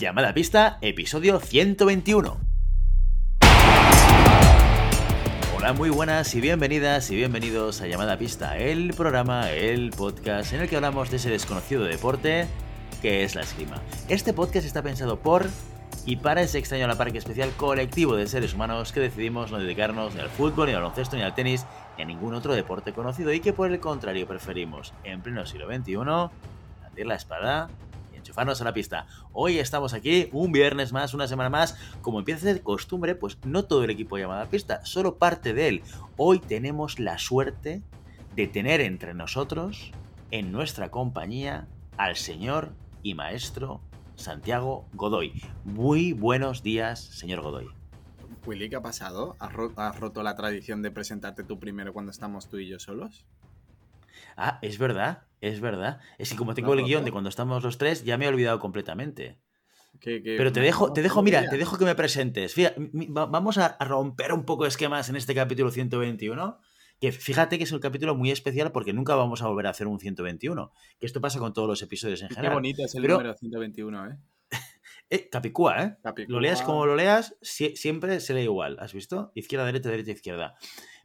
Llamada pista, episodio 121. Hola, muy buenas y bienvenidas y bienvenidos a Llamada Pista, el programa, el podcast en el que hablamos de ese desconocido deporte que es la esgrima. Este podcast está pensado por y para ese extraño la parque especial colectivo de seres humanos que decidimos no dedicarnos ni al fútbol, ni al baloncesto, ni al tenis, ni a ningún otro deporte conocido y que por el contrario preferimos, en pleno siglo XXI, la espada enchufarnos a la pista. Hoy estamos aquí, un viernes más, una semana más. Como empieza a ser costumbre, pues no todo el equipo llamado a la pista, solo parte de él. Hoy tenemos la suerte de tener entre nosotros, en nuestra compañía, al señor y maestro Santiago Godoy. Muy buenos días, señor Godoy. Willy, ¿qué ha pasado? ¿Has, ro- has roto la tradición de presentarte tú primero cuando estamos tú y yo solos? Ah, es verdad, es verdad. Es que como tengo ¿Lo el has guion de cuando estamos los tres, ya me he olvidado completamente. Que- que- Pero te no, dejo, no, te dejo, no mira, te dejo que me presentes. Fija- vamos a romper un poco esquemas en este capítulo 121. Que fíjate que es un capítulo muy especial porque nunca vamos a volver a hacer un 121. Que esto pasa con todos los episodios en Qué general. bonito es el Pero- número 121, ¿eh? Eh, Capicúa, ¿eh? Capicúa. Lo leas como lo leas, sie- siempre se lee igual. ¿Has visto? Izquierda, derecha, derecha, izquierda.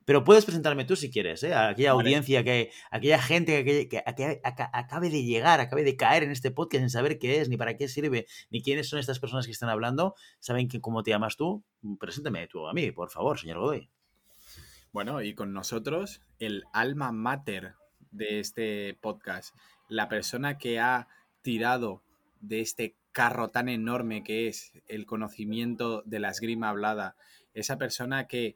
Pero puedes presentarme tú si quieres, ¿eh? A aquella Vale. audiencia, que, aquella gente que, que- que aca- acabe de llegar, acabe de caer en este podcast sin saber qué es, ni para qué sirve, ni quiénes son estas personas que están hablando. ¿Saben que, cómo te llamas tú? Preséntame tú a mí, por favor, señor Godoy. Bueno, y con nosotros, el alma mater de este podcast, la persona que ha tirado de este carro tan enorme que es el conocimiento de la esgrima hablada, esa persona que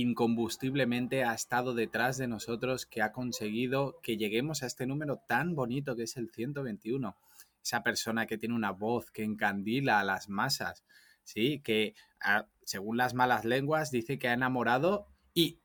incombustiblemente ha estado detrás de nosotros, que ha conseguido que lleguemos a este número tan bonito que es el 121. Esa persona que tiene una voz que encandila a las masas, ¿sí? Que según las malas lenguas dice que ha enamorado y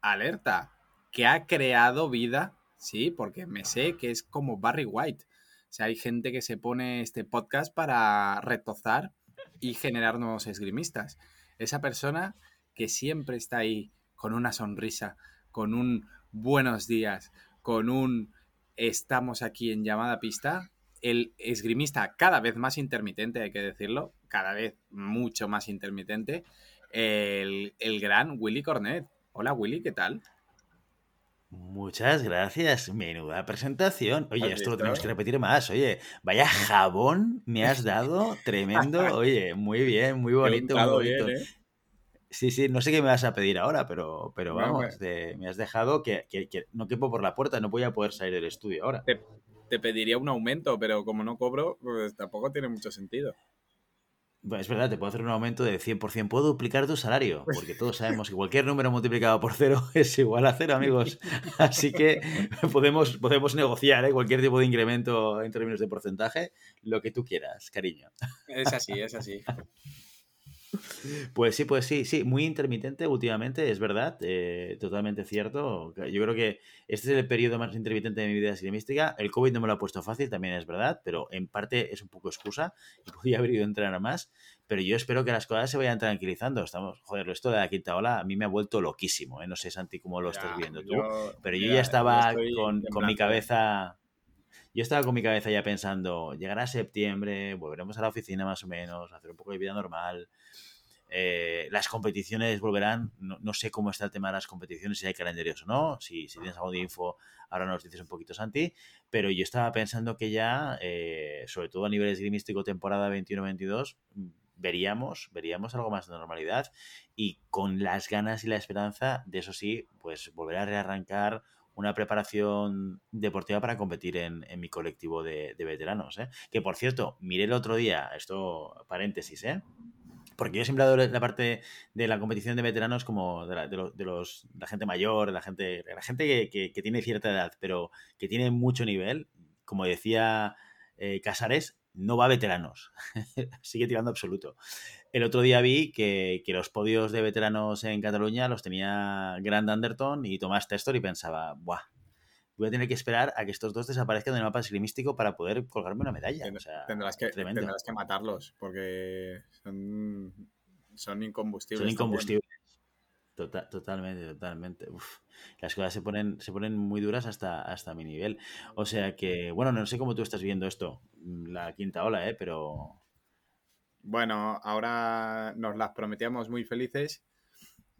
alerta, que ha creado vida, sí, porque me sé que es como Barry White. O sea, hay gente que se pone este podcast para retozar y generar nuevos esgrimistas. Esa persona que siempre está ahí con una sonrisa, con un buenos días, con un estamos aquí en llamada pista, el esgrimista cada vez más intermitente, hay que decirlo, cada vez mucho más intermitente, el, el gran Willy Cornet. Hola Willy, ¿qué tal? Muchas gracias, menuda presentación. Oye, ¿Has esto lo tenemos que repetir más. Oye, vaya jabón me has dado, tremendo. Oye, muy bien, muy bonito, muy bonito. bien, ¿eh? Sí, sí, no sé qué me vas a pedir ahora, pero, pero Bueno, vamos, pues- te- me has dejado que, que- que no quepo por la puerta, no voy a poder salir del estudio ahora. Te pediría un aumento, pero como no cobro, pues tampoco tiene mucho sentido. Bueno, es verdad, te puedo hacer un aumento de 100%, puedo duplicar tu salario, porque todos sabemos que cualquier número multiplicado por cero es igual a cero, amigos. Así que podemos, podemos negociar ¿eh? cualquier tipo de incremento en términos de porcentaje, lo que tú quieras, cariño. Es así, es así. Pues sí, pues sí, sí, muy intermitente últimamente, es verdad, eh, totalmente cierto. Yo creo que este es el periodo más intermitente de mi vida esgrimística. El COVID no me lo ha puesto fácil, también es verdad, pero en parte es un poco excusa y podría haber ido a entrenar más. Pero yo espero que las cosas se vayan tranquilizando. Estamos, joder, esto de la quinta ola a mí me ha vuelto loquísimo, ¿eh? No sé, Santi, cómo lo estás Ya, viendo tú. yo- Pero yo mira, ya estaba con, con mi ¿eh? cabeza. Yo estaba con mi cabeza ya pensando, llegará septiembre, volveremos a la oficina más o menos, hacer un poco de vida normal. eh, las competiciones volverán. No, no sé cómo está el tema de las competiciones, si hay calendarios o no. Si, si tienes algo de info, ahora nos dices un poquito, Santi. Pero yo estaba pensando que ya, eh, sobre todo a nivel esgrimístico, temporada 21-22, veríamos, veríamos algo más de normalidad y con las ganas y la esperanza de eso sí, pues volver a rearrancar una preparación deportiva para competir en, en mi colectivo de, veteranos. ¿eh? Que por cierto, miré el otro día, esto paréntesis, ¿eh? porque yo siempre he dado la parte de la competición de veteranos como de la, los, de la gente mayor, la gente, la gente que, que- que tiene cierta edad, pero que tiene mucho nivel. Como decía eh, Casares, no va a veteranos, sigue tirando absoluto. El otro día vi que, que los podios de veteranos en Cataluña los tenía Grant Anderton y Tomás Testor y pensaba, ¡buah! Voy a tener que esperar a que estos dos desaparezcan del mapa esgrimístico para poder colgarme una medalla. Ten- O sea, tendrás, que, tendrás que matarlos porque son, son incombustibles. Son incombustibles. Tota- totalmente, totalmente. Uf, las cosas se ponen, se ponen muy duras hasta, hasta mi nivel. O sea que, bueno, no sé cómo tú estás viendo esto, la quinta ola, ¿eh? pero, Bueno, ahora nos las prometíamos muy felices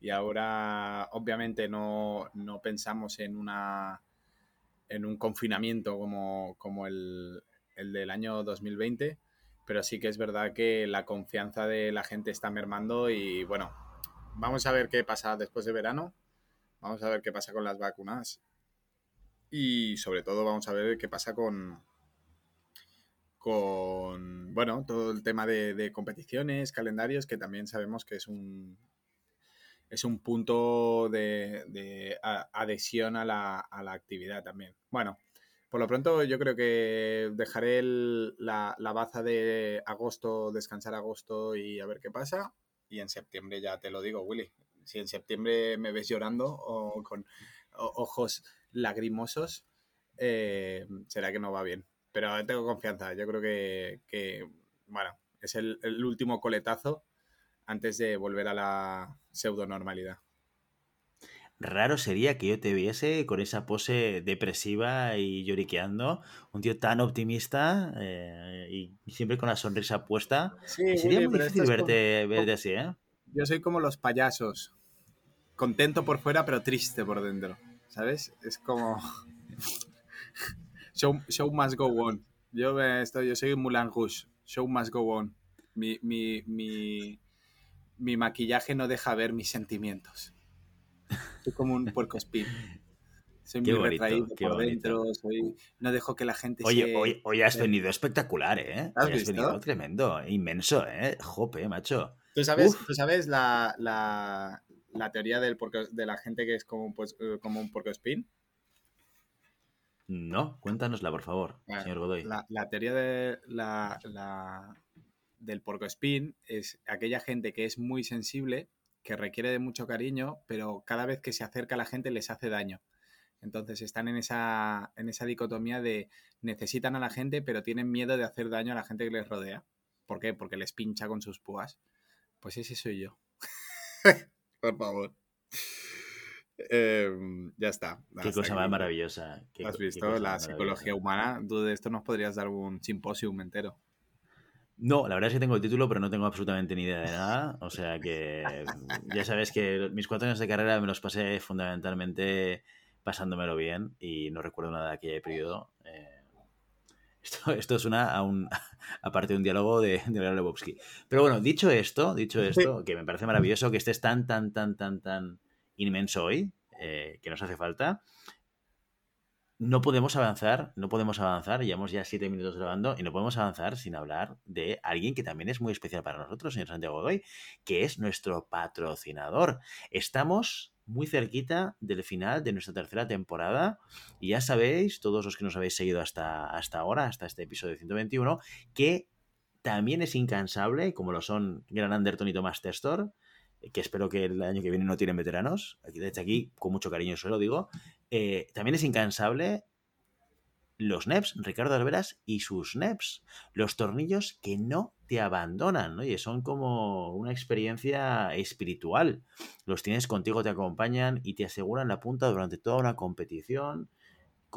y ahora obviamente no, no pensamos en una en un confinamiento como, como el, el, del año 2020, pero sí que es verdad que la confianza de la gente está mermando y bueno, vamos a ver qué pasa después de verano, vamos a ver qué pasa con las vacunas y sobre todo vamos a ver qué pasa con, con bueno, todo el tema de, competiciones, calendarios, que también sabemos que es un, es un punto de, adhesión a la, actividad también. Bueno, por lo pronto yo creo que dejaré la, baza de agosto, descansar agosto y a ver qué pasa. Y en septiembre ya te lo digo, Willy. Si en septiembre me ves llorando o con ojos lagrimosos, eh, será que no va bien. Pero tengo confianza. Yo creo que, bueno, es el, el último coletazo antes de volver a la pseudo normalidad. Raro sería que yo te viese con esa pose depresiva y lloriqueando, un tío tan optimista eh, y siempre con la sonrisa puesta. sería muy difícil verte, así, ¿eh? Yo soy como los payasos, contento por fuera pero triste por dentro, ¿sabes? Es como... show, show must go on. Yo, estoy, yo soy Mulan Rouge, show must go on. mi, mi mi maquillaje no deja ver mis sentimientos. Soy como un puerco espín. Soy muy retraído por dentro, no dejo que la gente Oye, hoy, hoy, has venido espectacular, ¿eh? ¿Has, venido tremendo, inmenso, ¿eh? Jope, macho. ¿Tú sabes, ¿tú sabes la, la, la, teoría del de la gente que es como un, pues, eh, como un puerco espín? No, cuéntanosla, por favor, ah, señor Godoy. La, la teoría de la, del porcoespín es aquella gente que es muy sensible, que requiere de mucho cariño, pero cada vez que se acerca a la gente les hace daño. Entonces están en esa, en esa dicotomía de necesitan a la gente, pero tienen miedo de hacer daño a la gente que les rodea. ¿Por qué? Porque les pincha con sus púas. Pues ese soy yo. Por favor. Em, ya está. Qué cosa más maravillosa. ¿Has visto la psicología humana? Tú de esto nos podrías dar un simposio entero. No, la verdad es que tengo el título, pero no tengo absolutamente ni idea de nada. O sea que ya sabes que mis cuatro años de carrera me los pasé fundamentalmente pasándomelo bien y no recuerdo nada de aquel periodo. Eh, esto, esto es una aparte de un diálogo de, de Lebowski. Pero bueno, dicho esto, dicho esto, que me parece maravilloso que estés tan, tan, tan, tan, tan inmenso hoy, eh, que nos hace falta no podemos avanzar, no podemos avanzar, llevamos ya siete minutos grabando y no podemos avanzar sin hablar de alguien que también es muy especial para nosotros, señor Santiago Godoy, que es nuestro patrocinador. Estamos muy cerquita del final de nuestra tercera temporada y ya sabéis, todos los que nos habéis seguido hasta, hasta ahora, hasta este episodio 121, que también es incansable, como lo son Gran Anderton y Tomás Testor, que espero que el año que viene no tienen veteranos, aquí de hecho aquí con mucho cariño se lo digo, eh, también es incansable los NEPs, Ricardo Alveras y sus NEPs, los tornillos que no te abandonan, y son como una experiencia espiritual. Los tienes contigo, te acompañan y te aseguran la punta durante toda una competición,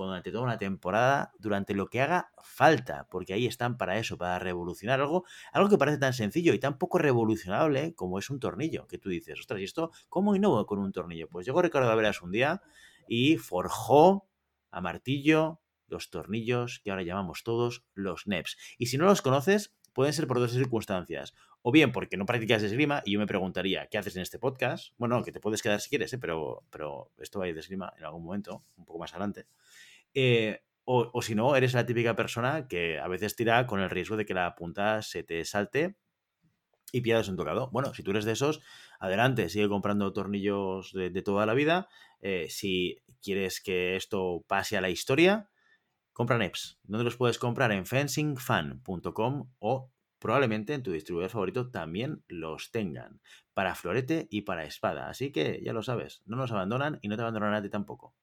durante toda una temporada, durante lo que haga falta, porque ahí están para eso, para revolucionar algo, algo que parece tan sencillo y tan poco revolucionable como es un tornillo, que tú dices, ostras, ¿y esto cómo innovo con un tornillo? Pues llegó Ricardo Alveras un día y forjó a martillo los tornillos que ahora llamamos todos los NEPs. Y si no los conoces, pueden ser por dos circunstancias. O bien porque no practicas esgrima y yo me preguntaría, ¿qué haces en este podcast? Bueno, que te puedes quedar si quieres, ¿eh? pero, pero esto va a ir de esgrima en algún momento, un poco más adelante. Eh, o, o, si no, eres la típica persona que a veces tira con el riesgo de que la punta se te salte y pierdas un tocado. Bueno, si tú eres de esos, adelante, sigue comprando tornillos de, toda la vida. Eh, si quieres que esto pase a la historia, compra NEPs. ¿Dónde los puedes comprar? En fencingfan.com o probablemente en tu distribuidor favorito también los tengan. Para florete y para espada. Así que ya lo sabes, no nos abandonan y no te abandonarán a ti tampoco.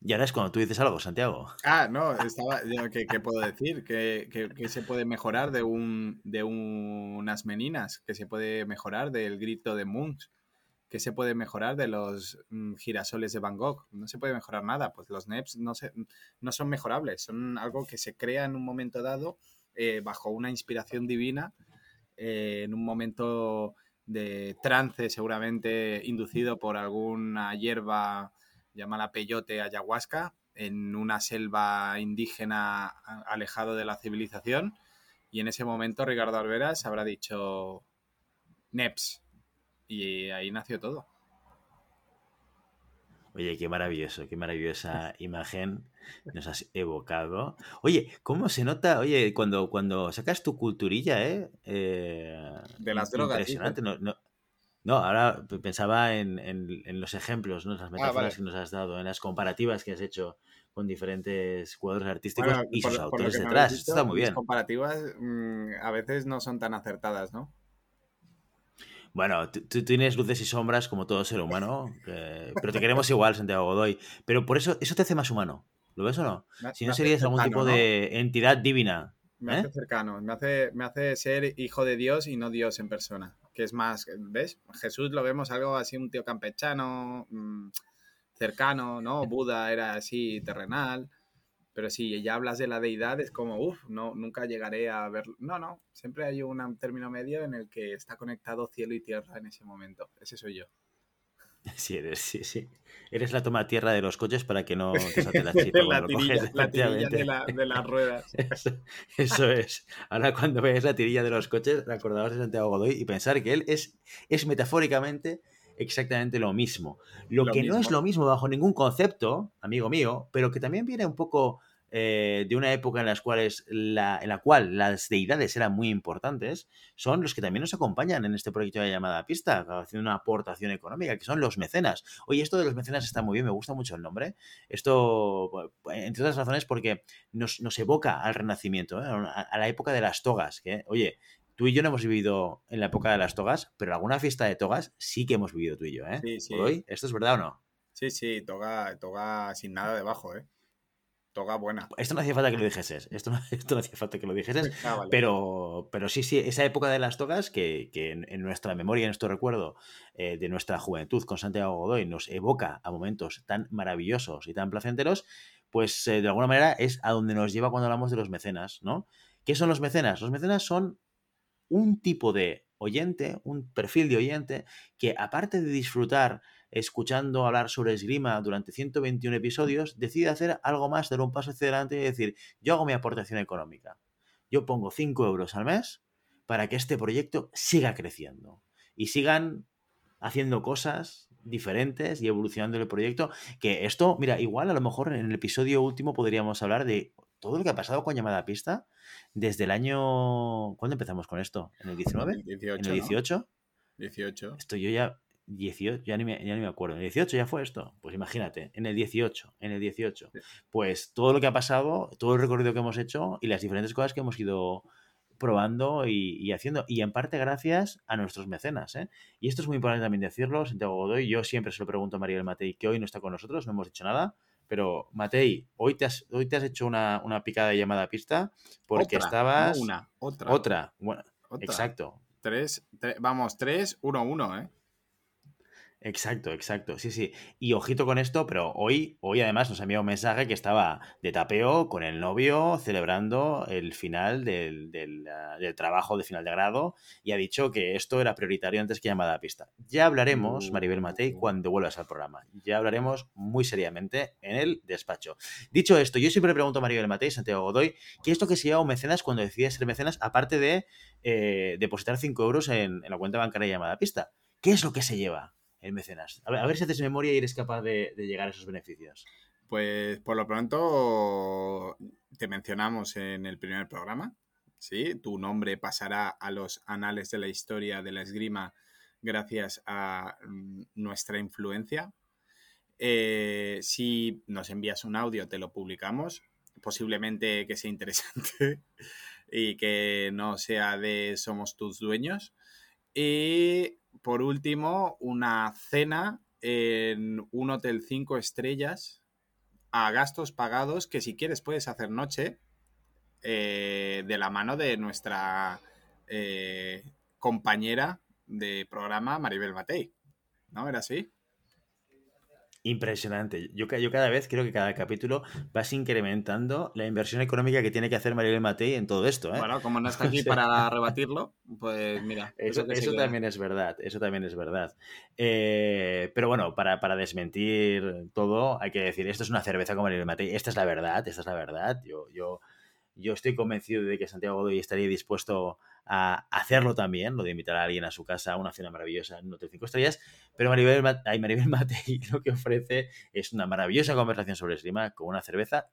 Y ahora es cuando tú dices algo, Santiago. Ah, no, estaba. ¿Qué, puedo decir? ¿Qué, ¿Qué, se puede mejorar de, un, de unas meninas? ¿Qué se puede mejorar del grito de Munch? ¿Qué se puede mejorar de los mm, girasoles de Van Gogh? No se puede mejorar nada. Pues los NEPs no, se, no son mejorables. Son algo que se crea en un momento dado eh, bajo una inspiración divina eh, en un momento de trance, seguramente inducido por alguna hierba llamada peyote ayahuasca, en una selva indígena alejado de la civilización. Y en ese momento Ricardo Alveras habrá dicho NEPS. Y ahí nació todo. Oye, qué maravilloso, qué maravillosa imagen nos has evocado. Oye, ¿cómo se nota? Oye, cuando, cuando sacas tu culturilla, ¿eh? eh de las drogas. Impresionante. No, no, ahora pensaba en, los ejemplos, ¿no? las ah, metáforas que nos has dado, en las comparativas que has hecho con diferentes cuadros artísticos y sus autores detrás. Esto está muy bien. Las comparativas mm, a veces no son tan acertadas, ¿no? Bueno, tú tienes luces y sombras como todo ser humano, pero te queremos igual, Santiago Godoy. Pero por eso, eso te hace más humano. ¿Lo ves o no? si no serías algún tipo de entidad divina. Me hace ¿eh? cercano, me hace, me hace ser hijo de Dios y no Dios en persona. Que es más, ¿ves? Jesús lo vemos algo así, un tío campechano, mm, cercano, ¿no? Buda era así, terrenal. Pero si ya hablas de la deidad, es como, uff, no, nunca llegaré a ver. No, no, siempre hay un término medio en el que está conectado cielo y tierra en ese momento. Ese soy yo. Sí, eres, sí, sí. Eres la toma tierra de los coches para que no te salte la chipa. la, tirilla, la tirilla de, las ruedas. Eso, es. Ahora cuando veas la tirilla de los coches, recordabas de Santiago Godoy y pensar que él es, es metafóricamente exactamente lo mismo. Lo, que no es lo mismo bajo ningún concepto, amigo mío, pero que también viene un poco eh, de una época en, las cuales la, en la cual las deidades eran muy importantes, son los que también nos acompañan en este proyecto de llamada pista, haciendo una aportación económica, que son los mecenas. Oye, esto de los mecenas está muy bien, me gusta mucho el nombre. Esto, entre otras razones, porque nos, evoca al renacimiento, ¿eh? a, la época de las togas, que, oye, tú y yo no hemos vivido en la época de las togas, pero alguna fiesta de togas sí que hemos vivido tú y yo, ¿eh? Sí, sí. ¿Esto es verdad o no? Sí, sí, toga, toga sin nada debajo, ¿eh? Toga buena. Esto no hacía falta que lo dijeses, esto no, esto no hacía falta que lo dijeses, ah, pero, pero sí, sí, esa época de las togas que, en, nuestra memoria, en nuestro recuerdo eh, de nuestra juventud con Santiago Godoy nos evoca a momentos tan maravillosos y tan placenteros, pues eh, de alguna manera es a donde nos lleva cuando hablamos de los mecenas, ¿no? ¿Qué son los mecenas? Los mecenas son un tipo de oyente, un perfil de oyente, que aparte de disfrutar escuchando hablar sobre esgrima durante 121 episodios, decide hacer algo más, dar un paso hacia adelante y decir, yo hago mi aportación económica. Yo pongo 5 euros al mes para que este proyecto siga creciendo y sigan haciendo cosas diferentes y evolucionando el proyecto. Que esto, mira, igual a lo mejor en el episodio último podríamos hablar de todo lo que ha pasado con llamada pista desde el año... ¿Cuándo empezamos con esto? ¿En el 19? ¿En el 18? 18. Esto yo ya... 18, ya ni, me, ya ni me acuerdo. ¿En el 18 ya fue esto? Pues imagínate, en el 18, en el 18. Pues todo lo que ha pasado, todo el recorrido que hemos hecho y las diferentes cosas que hemos ido probando y, haciendo. Y en parte gracias a nuestros mecenas. ¿eh? Y esto es muy importante también decirlo, Santiago Godoy. Yo siempre se lo pregunto a María del Matei, que hoy no está con nosotros, no hemos dicho nada. Pero, Matei, hoy te has, hoy te has hecho una, picada de llamada a pista porque estabas. una, otra. Otra. Bueno, Exacto. Tres, vamos, tres, uno, uno, ¿eh? Exacto, exacto, sí, sí. Y ojito con esto, pero hoy, hoy además nos enviado un mensaje que estaba de tapeo con el novio celebrando el final del, ah, del, trabajo de final de grado y ha dicho que esto era prioritario antes que llamada a pista. Ya hablaremos, Maribel Matei, uh. cuando vuelvas al programa. Ya hablaremos muy seriamente en el despacho. Dicho esto, yo siempre pregunto a Maribel Matei, Santiago Godoy, ¿qué es lo que se lleva un mecenas cuando decide ser mecenas, aparte de eh, depositar 5 euros en, en la cuenta bancaria llamada a pista? ¿Qué es lo que se lleva? El mecenas. A ver, si haces memoria y eres capaz de, llegar a esos beneficios. Pues por lo pronto te mencionamos en el primer programa. ¿sí? Tu nombre pasará a los anales de la historia de la esgrima gracias a mm, nuestra influencia. Eh, si nos envías un audio, te lo publicamos. Posiblemente que sea interesante y que no sea de somos tus dueños. Y por último, una cena en un hotel 5 estrellas a gastos pagados que si quieres puedes hacer noche eh, de la mano de nuestra eh, compañera de programa Maribel Matei. ¿No? ¿Era así? Impresionante. Yo, yo cada vez creo que cada capítulo vas incrementando la inversión económica que tiene que hacer Maribel Matei en todo esto. ¿eh? Bueno, como no está aquí para rebatirlo, pues mira. Eso, eso también es verdad, eso también es verdad. Eh, pero bueno, para, para, desmentir todo, hay que decir, esto es una cerveza como Maribel Matei, esta es la verdad, esta es la verdad. Yo, yo, yo estoy convencido de que Santiago Godoy estaría dispuesto a hacerlo también, lo de invitar a alguien a su casa a una cena maravillosa en Hotel 5 Estrellas, pero Maribel, Maribel Matei lo que ofrece es una maravillosa conversación sobre esgrima con una cerveza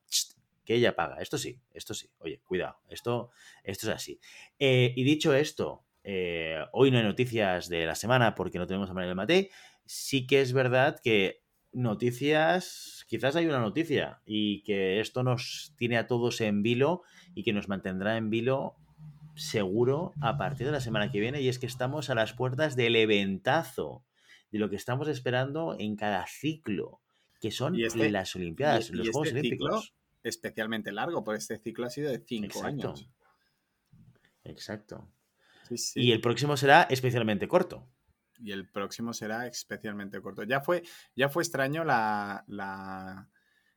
que ella paga. Esto sí, esto sí. Oye, cuidado, esto, esto es así. Eh, y dicho esto, eh, hoy no hay noticias de la semana porque no tenemos a Maribel Matei. Sí que es verdad que noticias, quizás hay una noticia y que esto nos tiene a todos en vilo y que nos mantendrá en vilo seguro a partir de la semana que viene y es que estamos a las puertas del eventazo de lo que estamos esperando en cada ciclo, que son este las Olimpiadas, los Juegos este Olímpicos. especialmente largo, porque este ciclo ha sido de cinco años. Exacto. Y el próximo será especialmente corto. Y el próximo será especialmente corto. Ya fue, ya fue extraño la, la,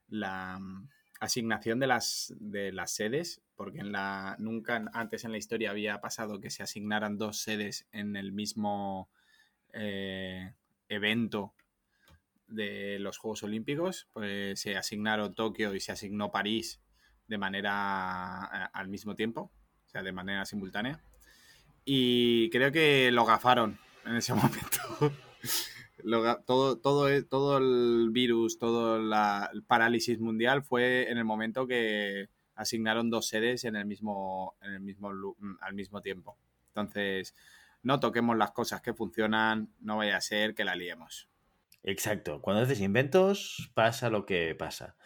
la mm, asignación de las, de las sedes, porque la, nunca antes en la historia había pasado que se asignaran dos sedes en el mismo eh, evento de los Juegos Olímpicos. Pues se asignaron Tokio y se asignó París de manera al mismo tiempo, o sea, de manera simultánea. Y creo que lo gafaron en ese momento todo, todo, todo el virus, todo el parálisis mundial fue en el momento que asignaron dos sedes en el mismo, en el mismo, mm, al mismo tiempo. Entonces, no toquemos las cosas que funcionan, no vaya a ser que la liemos. Exacto. Cuando haces inventos, pasa lo que pasa.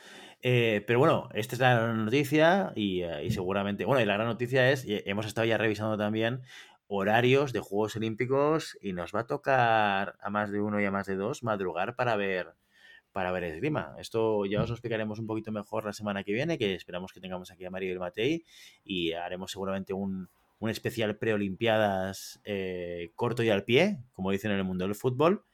Eh, pero bueno, esta es la noticia eh, y, seguramente, bueno, y la gran noticia es, hemos estado ya revisando también horarios de Juegos Olímpicos y nos va a tocar a más de uno y a más de dos madrugar para ver para ver esgrima. Esto ya os lo explicaremos un poquito mejor la semana que viene, que esperamos que tengamos aquí a Mario y Matei y haremos seguramente un, un especial preolimpiadas eh, corto y al pie, como dicen en el mundo del fútbol.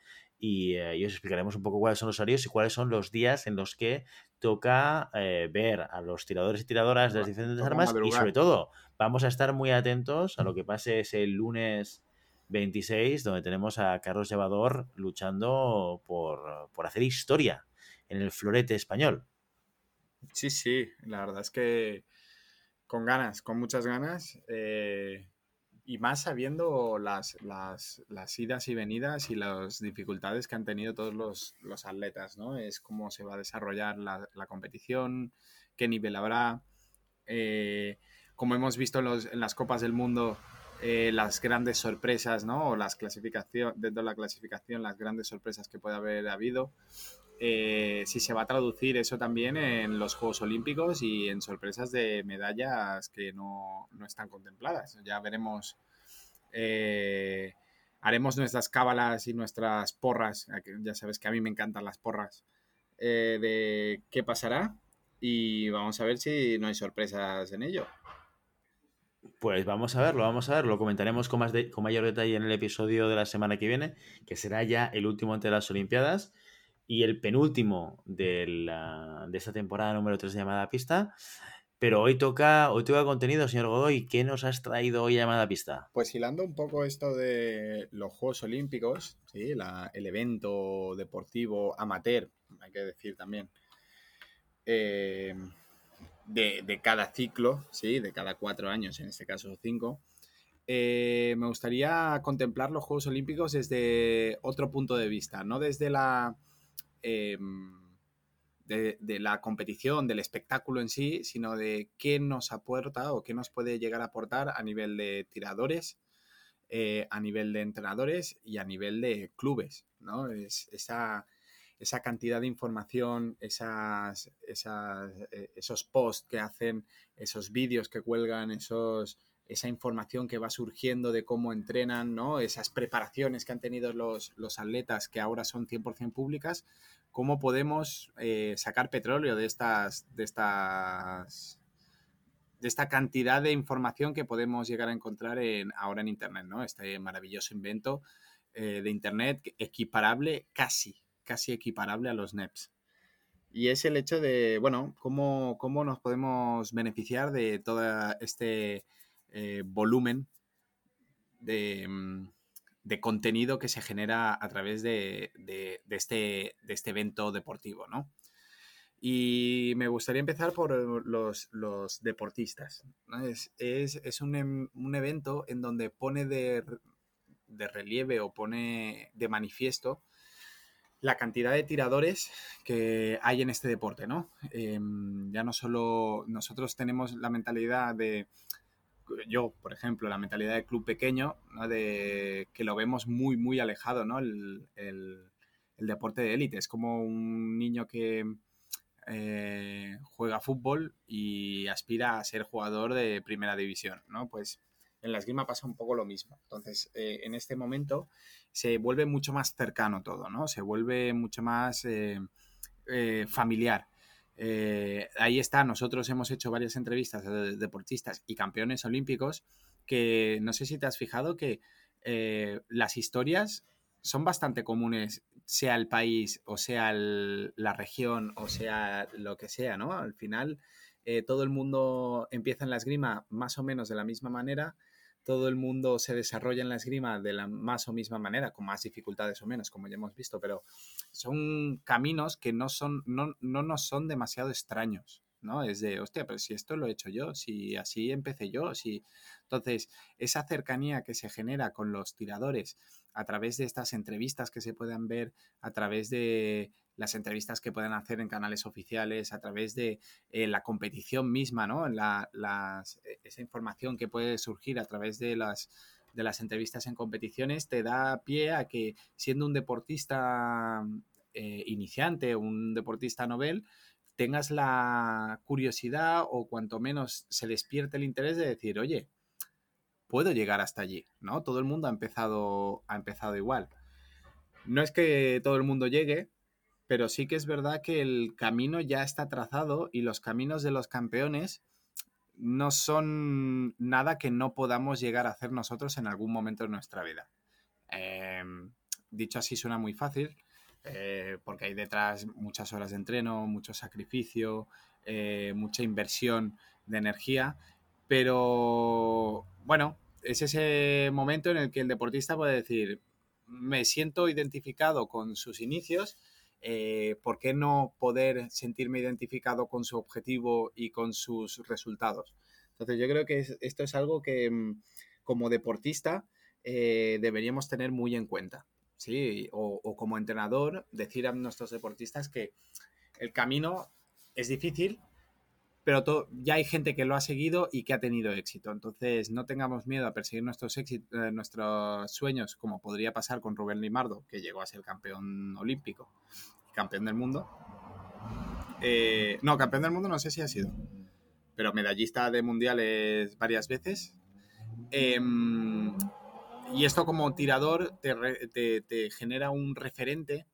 Y, eh, y, os explicaremos un poco cuáles son los horarios y cuáles son los días en los que toca eh, ver a los tiradores y tiradoras de las diferentes armas y sobre todo vamos a estar muy atentos a lo que pase ese lunes 26 donde tenemos a Carlos Llevador luchando por, hacer historia en el florete español. Sí, sí, la verdad es que con ganas, con muchas ganas. Eh, y más sabiendo las, las, las, idas y venidas y las dificultades que han tenido todos los, los atletas, ¿no? Es cómo se va a desarrollar la, la competición, qué nivel habrá. Eh, como hemos visto en, los, en, las Copas del Mundo, eh, las grandes sorpresas, ¿no? Las clasificación, dentro de la clasificación, las grandes sorpresas que puede haber habido. Eh, si se va a traducir eso también en los Juegos Olímpicos y en sorpresas de medallas que no, no están contempladas. Ya veremos, eh, haremos nuestras cábalas y nuestras porras, ya sabes que a mí me encantan las porras, de qué pasará y vamos a ver si no hay sorpresas en ello. Pues vamos a verlo, vamos a ver, lo comentaremos con, más con mayor detalle en el episodio de la semana que viene, que será ya el último ante las Olimpiadas y el penúltimo de, esta temporada número 3 de Llamada Pista. Pero hoy toca, hoy toca contenido, señor Godoy. ¿Qué nos has traído hoy a Llamada Pista? Pues hilando un poco esto de los Juegos Olímpicos, ¿sí? el evento deportivo amateur, hay que decir también, eh, de, cada ciclo, ¿sí? de cada cuatro años, en este caso cinco, eh, me gustaría contemplar los Juegos Olímpicos desde otro punto de vista, no desde la Em, de, la competición, del espectáculo en sí, sino de qué nos aporta o qué nos puede llegar a aportar a nivel de tiradores, eh, a nivel de entrenadores y a nivel de clubes, ¿no? Es, esa, esa cantidad de información, eh, esos posts que hacen, esos vídeos que cuelgan, esa información que va surgiendo de cómo entrenan, ¿no? esas preparaciones que han tenido los, atletas que ahora son 100% públicas, cómo podemos eh, sacar petróleo de estas, esta cantidad de información que podemos llegar a encontrar en, ahora en Internet, ¿no? Este maravilloso invento eh, de Internet equiparable casi, casi equiparable a los NEPs. Y es el hecho de, bueno, cómo, cómo nos podemos beneficiar de todo este eh, volumen de, mm, de, contenido que se genera a través de, de, este, de este evento deportivo, ¿no? Y me gustaría empezar por los, los deportistas. Es, es, es un, em, un, evento en donde pone de, de relieve o pone de manifiesto la cantidad de tiradores que hay en este deporte, ¿no? Em, ya no solo nosotros tenemos la mentalidad de, yo, por ejemplo, la mentalidad de club pequeño, ¿no? de que lo vemos muy, muy alejado, ¿no? El, deporte de élite. Es como un niño que eh, juega fútbol y aspira a ser jugador de primera división, ¿no? Pues en la esgrima pasa un poco lo mismo. Entonces, eh, en este momento se vuelve mucho más cercano todo, ¿no? Se vuelve mucho más eh, eh, familiar. ahí está, nosotros hemos hecho varias entrevistas de deportistas y campeones olímpicos que no sé si te has fijado que las historias son bastante comunes, sea el país o sea la región o sea lo que sea, ¿no? Al final todo el mundo empieza en la esgrima más o menos de la misma manera todo el mundo se desarrolla en la esgrima de la más o misma manera, con más dificultades o menos, como ya hemos visto, pero son caminos que no, son, no, no nos son demasiado extraños. ¿no? Es de, hostia, pero si esto lo he hecho yo, si así empecé yo, si... Entonces, esa cercanía que se genera con los tiradores a través de estas entrevistas que se puedan ver, a través de las entrevistas que pueden hacer en canales oficiales, a través de eh, la competición misma, ¿no? E, esa información que puede surgir a través de las, de las entrevistas en competiciones te da pie a que siendo un deportista eh, iniciante, un deportista novel, tengas la curiosidad o cuanto menos se despierte el interés de decir, oye, puedo llegar hasta allí, ¿no? Todo el mundo ha empezado, ha empezado igual. No es que todo el mundo llegue, pero sí que es verdad que el camino ya está trazado y los caminos de los campeones no son nada que no podamos llegar a hacer nosotros en algún momento de nuestra vida. Em, dicho así suena muy fácil, eh, porque hay detrás muchas horas de entreno, mucho sacrificio, eh, mucha inversión de energía, pero bueno, es ese momento en el que el deportista puede decir, me siento identificado con sus inicios, eh, ¿por qué no poder sentirme identificado con su objetivo y con sus resultados? Entonces yo creo que esto es algo que mm, como deportista deberíamos tener muy en cuenta. Sí, o, como entrenador, decir a nuestros deportistas que el camino es difícil, pero ya hay gente que lo ha seguido y que ha tenido éxito. Entonces, no tengamos miedo a perseguir nuestros, eh, sueños, como podría pasar con Rubén Limardo, que llegó a ser campeón olímpico y campeón del mundo. Eh, no, campeón del mundo no sé si ha sido, pero medallista de mundiales varias veces. Em, y esto como tirador te, genera un referente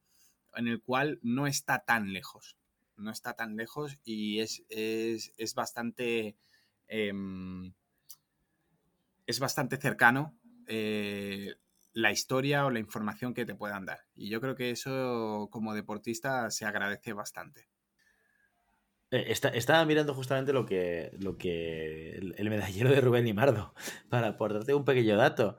en el cual no está tan lejos. No está tan lejos y es, bastante. Em, es bastante cercano eh, la historia o la información que te puedan dar. Y yo creo que eso, como deportista, se agradece bastante. Eh, estaba mirando justamente lo que, lo que el, medallero de Rubén Limardo, para aportarte un pequeño dato.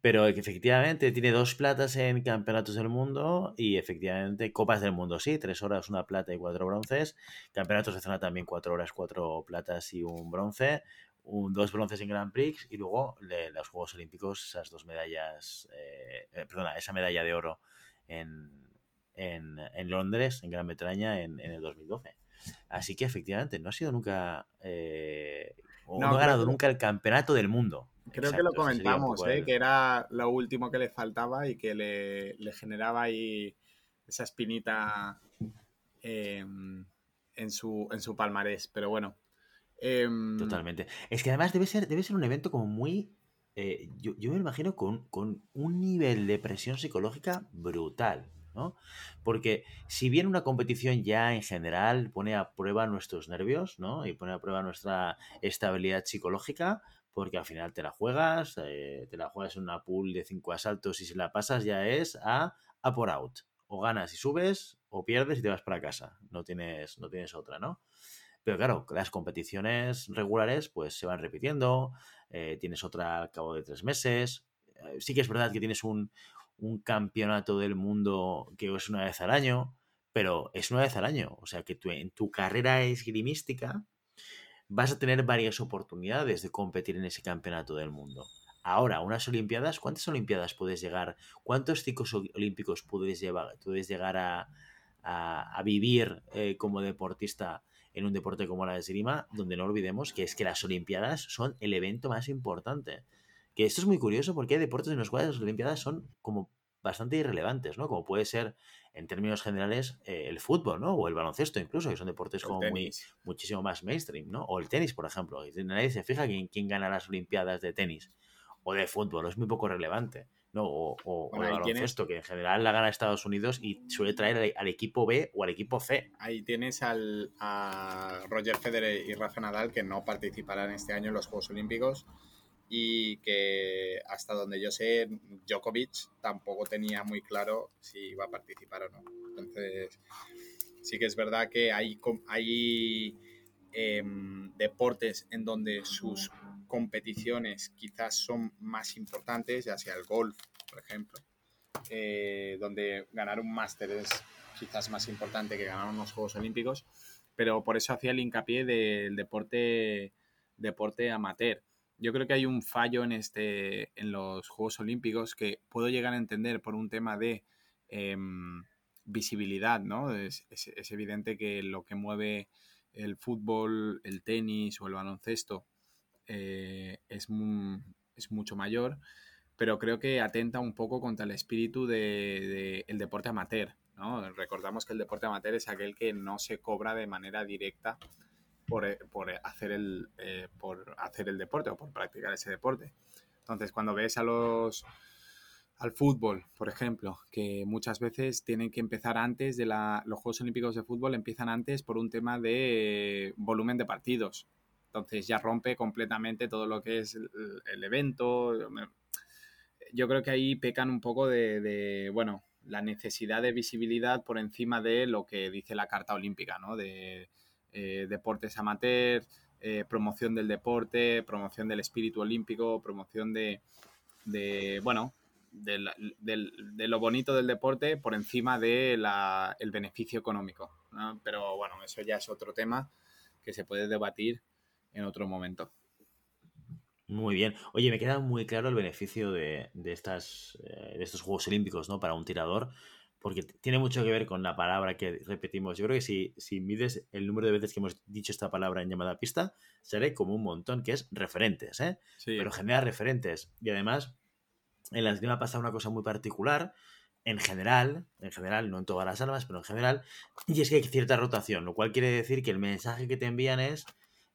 Pero efectivamente tiene dos platas en campeonatos del mundo y efectivamente copas del mundo, sí, tres horas, una plata y cuatro bronces. Campeonatos de zona también cuatro horas, cuatro platas y un bronce. Dos bronces en Grand Prix y luego de los Juegos Olímpicos, esas dos medallas, eh, eh, perdona, esa medalla de oro en, en, en Londres, en Gran Bretaña, en, en, el 2012. Así que efectivamente no ha sido nunca, eh, no, ha ganado nunca el campeonato del mundo. Creo que lo comentamos, ¿eh? que era lo último que le faltaba y que le, generaba ahí esa espinita em, en, su, en su palmarés. Pero bueno. Em, Totalmente. Es que además debe ser, debe ser un evento como muy. Eh, yo, yo, me imagino con, con, un nivel de presión psicológica brutal. ¿No? Porque si bien una competición ya en general pone a prueba nuestros nervios, ¿no? Y pone a prueba nuestra estabilidad psicológica, porque al final te la juegas, eh, te la juegas en una pool de cinco asaltos y si la pasas ya es a, a por out. O ganas y subes, o pierdes y te vas para casa. No tienes, no tienes otra, ¿no? Pero claro, las competiciones regulares pues se van repitiendo, eh, tienes otra al cabo de tres meses. Eh, sí que es verdad que tienes un, un campeonato del mundo que es una vez al año, pero es una vez al año. O sea que tú, en tu carrera esgrimística vas a tener varias oportunidades de competir en ese campeonato del mundo. Ahora, unas Olimpiadas, ¿cuántas Olimpiadas puedes llegar? ¿Cuántos ciclos olímpicos puedes, llevar, puedes llegar a, a, vivir eh, como deportista en un deporte como la esgrima? Donde no olvidemos que es que las Olimpiadas son el evento más importante. Que esto es muy curioso porque hay deportes en los cuales las Olimpiadas son como bastante irrelevantes, ¿no? Como puede ser, en términos generales, eh, el fútbol, ¿no? O el baloncesto incluso, que son deportes como muy, muchísimo más mainstream, ¿no? O el tenis, por ejemplo. Nadie se fija quién, quién gana las Olimpiadas de tenis o de fútbol, es muy poco relevante. ¿no? O, el baloncesto, que en general la gana Estados Unidos y suele traer al, equipo B o al equipo C. Ahí tienes al, a Roger Federer y Rafa Nadal que no participarán este año en los Juegos Olímpicos y que hasta donde yo sé, Djokovic tampoco tenía muy claro si iba a participar o no. Entonces, sí que es verdad que hay, hay em, deportes en donde sus competiciones quizás son más importantes, ya sea el golf, por ejemplo, eh, donde ganar un máster es quizás más importante que ganar unos Juegos Olímpicos, pero por eso hacía el hincapié del deporte, deporte amateur yo creo que hay un fallo en, este, en los Juegos Olímpicos que puedo llegar a entender por un tema de em, visibilidad, ¿no? Es, evidente que lo que mueve el fútbol, el tenis o el baloncesto eh, es, es, mucho mayor, pero creo que atenta un poco contra el espíritu del de, deporte amateur, ¿no? Recordamos que el deporte amateur es aquel que no se cobra de manera directa por, por, hacer el, eh, por hacer el deporte o por practicar ese deporte. Entonces, cuando ves a los al fútbol, por ejemplo, que muchas veces tienen que empezar antes de la, los Juegos Olímpicos de fútbol empiezan antes por un tema de volumen de partidos. Entonces ya rompe completamente todo lo que es el, evento. Yo creo que ahí pecan un poco de, de, bueno, la necesidad de visibilidad por encima de lo que dice la Carta Olímpica, ¿no? De, eh, deportes amateur, eh, promoción del deporte, promoción del espíritu olímpico, promoción de, bueno, de, lo bonito del deporte por encima del el beneficio económico. Pero bueno, eso ya es otro tema que se puede debatir en otro momento. Muy bien. Oye, me queda muy claro el beneficio de, estas, eh, de estos Juegos Olímpicos ¿no? para un tirador porque tiene mucho que ver con la palabra que repetimos. Yo creo que si, si mides el número de veces que hemos dicho esta palabra en llamada pista, seré como un montón, que es referentes, ¿eh? Pero genera referentes. Y además, en la esgrima pasa una cosa muy particular, en general, en general, no en todas las armas, pero en general, y es que hay cierta rotación, lo cual quiere decir que el mensaje que te envían es,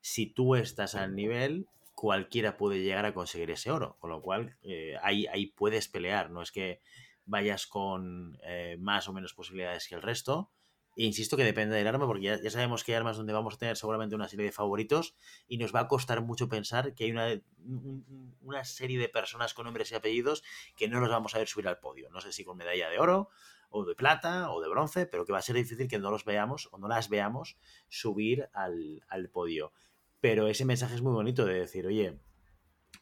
si tú estás al nivel, cualquiera puede llegar a conseguir ese oro, con lo cual eh, ahí, ahí puedes pelear, no es que vayas con eh, más o menos posibilidades que el resto. E insisto que depende del arma, porque ya, sabemos que hay armas donde vamos a tener seguramente una serie de favoritos y nos va a costar mucho pensar que hay una, una serie de personas con nombres y apellidos que no los vamos a ver subir al podio. No sé si con medalla de oro o de plata o de bronce, pero que va a ser difícil que no los veamos o no las veamos subir al, al podio. Pero ese mensaje es muy bonito de decir, oye,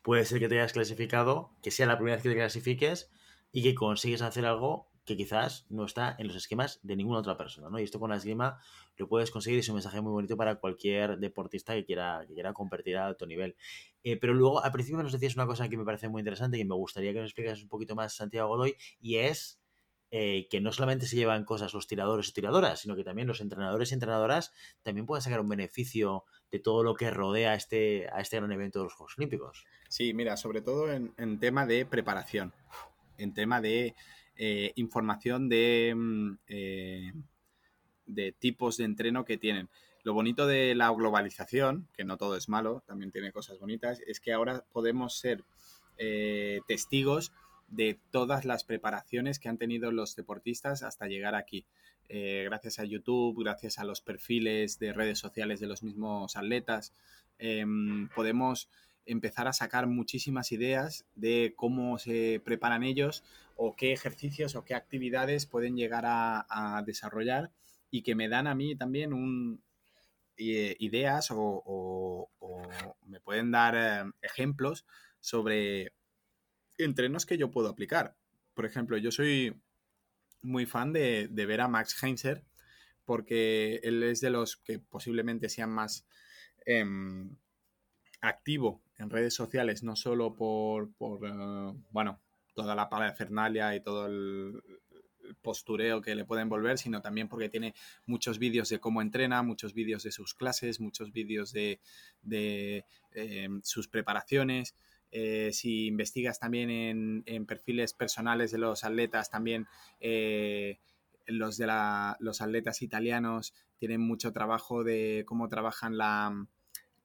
puede ser que te hayas clasificado, que sea la primera vez que te clasifiques y que consigues hacer algo que quizás no está en los esquemas de ninguna otra persona, ¿no? Y esto con la esgrima lo puedes conseguir y es un mensaje muy bonito para cualquier deportista que quiera, que quiera competir a alto nivel. Eh, pero luego, al principio nos decías una cosa que me parece muy interesante y me gustaría que nos explicas un poquito más, Santiago Godoy, y es eh, que no solamente se llevan cosas los tiradores o tiradoras, sino que también los entrenadores y entrenadoras también pueden sacar un beneficio de todo lo que rodea a este, a este gran evento de los Juegos Olímpicos. Sí, mira, sobre todo en, en tema de preparación en tema de eh, información de, mm, eh, de tipos de entreno que tienen. Lo bonito de la globalización, que no todo es malo, también tiene cosas bonitas, es que ahora podemos ser eh, testigos de todas las preparaciones que han tenido los deportistas hasta llegar aquí. gracias a YouTube, gracias a los perfiles de redes sociales de los mismos atletas, em, podemos empezar a sacar muchísimas ideas de cómo se preparan ellos o qué ejercicios o qué actividades pueden llegar a, desarrollar y que me dan a mí también un, ideas o, me pueden dar eh, ejemplos sobre entrenos que yo puedo aplicar. Por ejemplo, yo soy muy fan de, ver a Max Heinzer porque él es de los que posiblemente sean más em, activo en redes sociales, no solo por, eh, bueno, toda la parafernalia y todo el, postureo que le puede envolver, sino también porque tiene muchos vídeos de cómo entrena, muchos vídeos de sus clases, muchos vídeos de, em, sus preparaciones. Eh, si investigas también en, perfiles personales de los atletas, también eh, los de los atletas italianos tienen mucho trabajo de cómo trabajan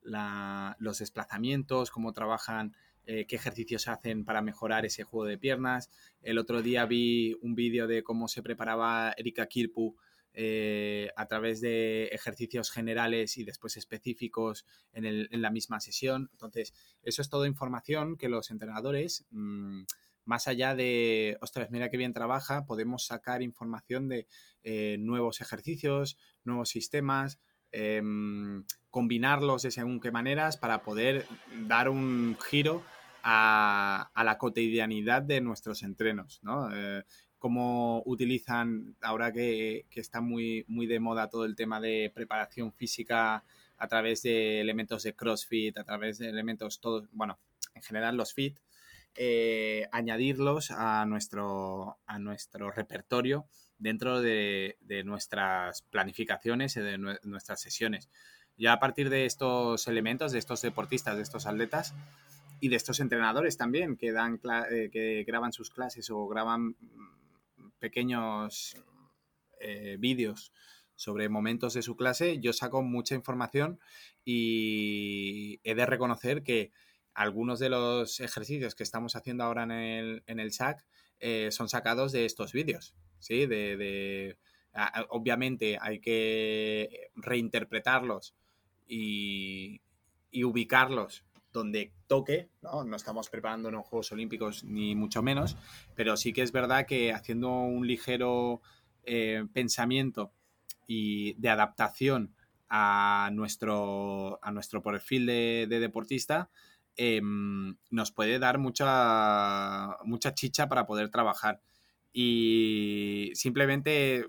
los desplazamientos, cómo trabajan, eh, qué ejercicios hacen para mejorar ese juego de piernas. El otro día vi un vídeo de cómo se preparaba Erika Kirpu eh, a través de ejercicios generales y después específicos en, la misma sesión. Entonces, eso es toda información que los entrenadores, mm, más allá de, ostras, mira qué bien trabaja, podemos sacar información de eh, nuevos ejercicios, nuevos sistemas, em, combinarlos de según qué maneras para poder dar un giro a, la cotidianidad de nuestros entrenos, ¿no? Eh, cómo utilizan, ahora que, está muy, muy de moda todo el tema de preparación física a través de elementos de CrossFit, a través de elementos todos, bueno, en general los fit, eh, añadirlos a nuestro, a nuestro repertorio dentro de, nuestras planificaciones y de nuestras sesiones. Ya a partir de estos elementos, de estos deportistas, de estos atletas y de estos entrenadores también que, dan, eh, que graban sus clases o graban pequeños eh, vídeos sobre momentos de su clase, yo saco mucha información y he de reconocer que algunos de los ejercicios que estamos haciendo ahora en el, en el SAC eh, son sacados de estos vídeos, ¿sí? De, obviamente hay que reinterpretarlos y, ubicarlos donde toque, ¿no? No estamos preparando unos Juegos Olímpicos ni mucho menos, pero sí que es verdad que haciendo un ligero eh, pensamiento y de adaptación a nuestro, a nuestro perfil de, deportista, em, nos puede dar mucha, mucha chicha para poder trabajar. Y simplemente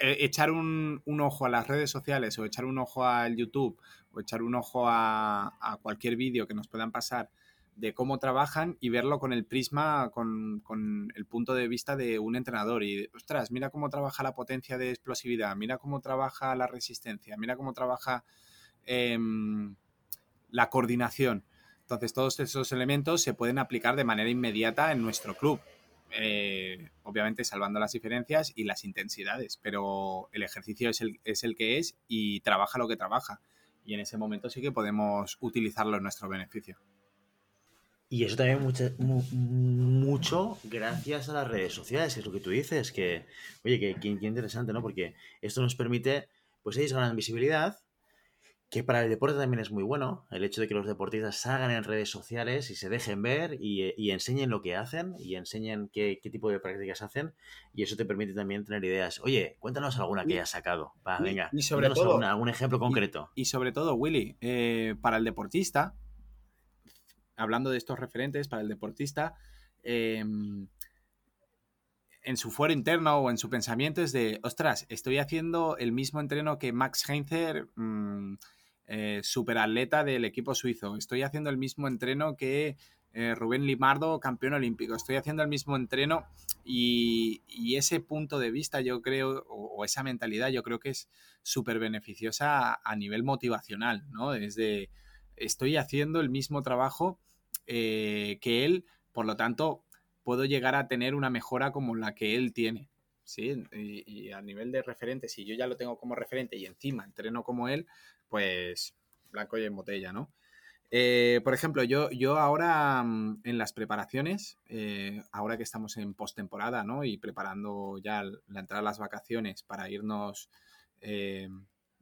eh, echar un, un, ojo a las redes sociales o echar un ojo al YouTube echar un ojo a, cualquier vídeo que nos puedan pasar de cómo trabajan y verlo con el prisma, con, el punto de vista de un entrenador. Y, ostras, mira cómo trabaja la potencia de explosividad, mira cómo trabaja la resistencia, mira cómo trabaja em, la coordinación. Entonces, todos esos elementos se pueden aplicar de manera inmediata en nuestro club. Eh, obviamente salvando las diferencias y las intensidades, pero el ejercicio es el, es el que es y trabaja lo que trabaja y en ese momento sí que podemos utilizarlo en nuestro beneficio. Y eso también mucho, mucho gracias a las redes sociales, es lo que tú dices, que, oye, que, que, interesante, ¿no? Porque esto nos permite, pues ellos ganan visibilidad, que para el deporte también es muy bueno, el hecho de que los deportistas salgan en redes sociales y se dejen ver y, enseñen lo que hacen y enseñen qué, tipo de prácticas hacen y eso te permite también tener ideas. Oye, cuéntanos alguna que hayas sacado. venga, y sobre todo, algún ejemplo concreto. Y, sobre todo, Willy, eh, para el deportista, hablando de estos referentes, para el deportista, em, en su fuero interno o en su pensamiento es de, ostras, estoy haciendo el mismo entreno que Max Heinzer. Mm, eh, superatleta del equipo suizo. Estoy haciendo el mismo entreno que eh, Rubén Limardo, campeón olímpico. Estoy haciendo el mismo entreno y, ese punto de vista yo creo, o, esa mentalidad yo creo que es súper beneficiosa a, nivel motivacional, ¿no? Desde estoy haciendo el mismo trabajo eh, que él, por lo tanto puedo llegar a tener una mejora como la que él tiene. ¿sí? Y, a nivel de referente, si yo ya lo tengo como referente y encima entreno como él, pues blanco y en botella, ¿no? Eh, por ejemplo, yo, yo ahora mm, en las preparaciones, eh, ahora que estamos en postemporada, ¿no? Y preparando ya la entrada a las vacaciones para irnos eh,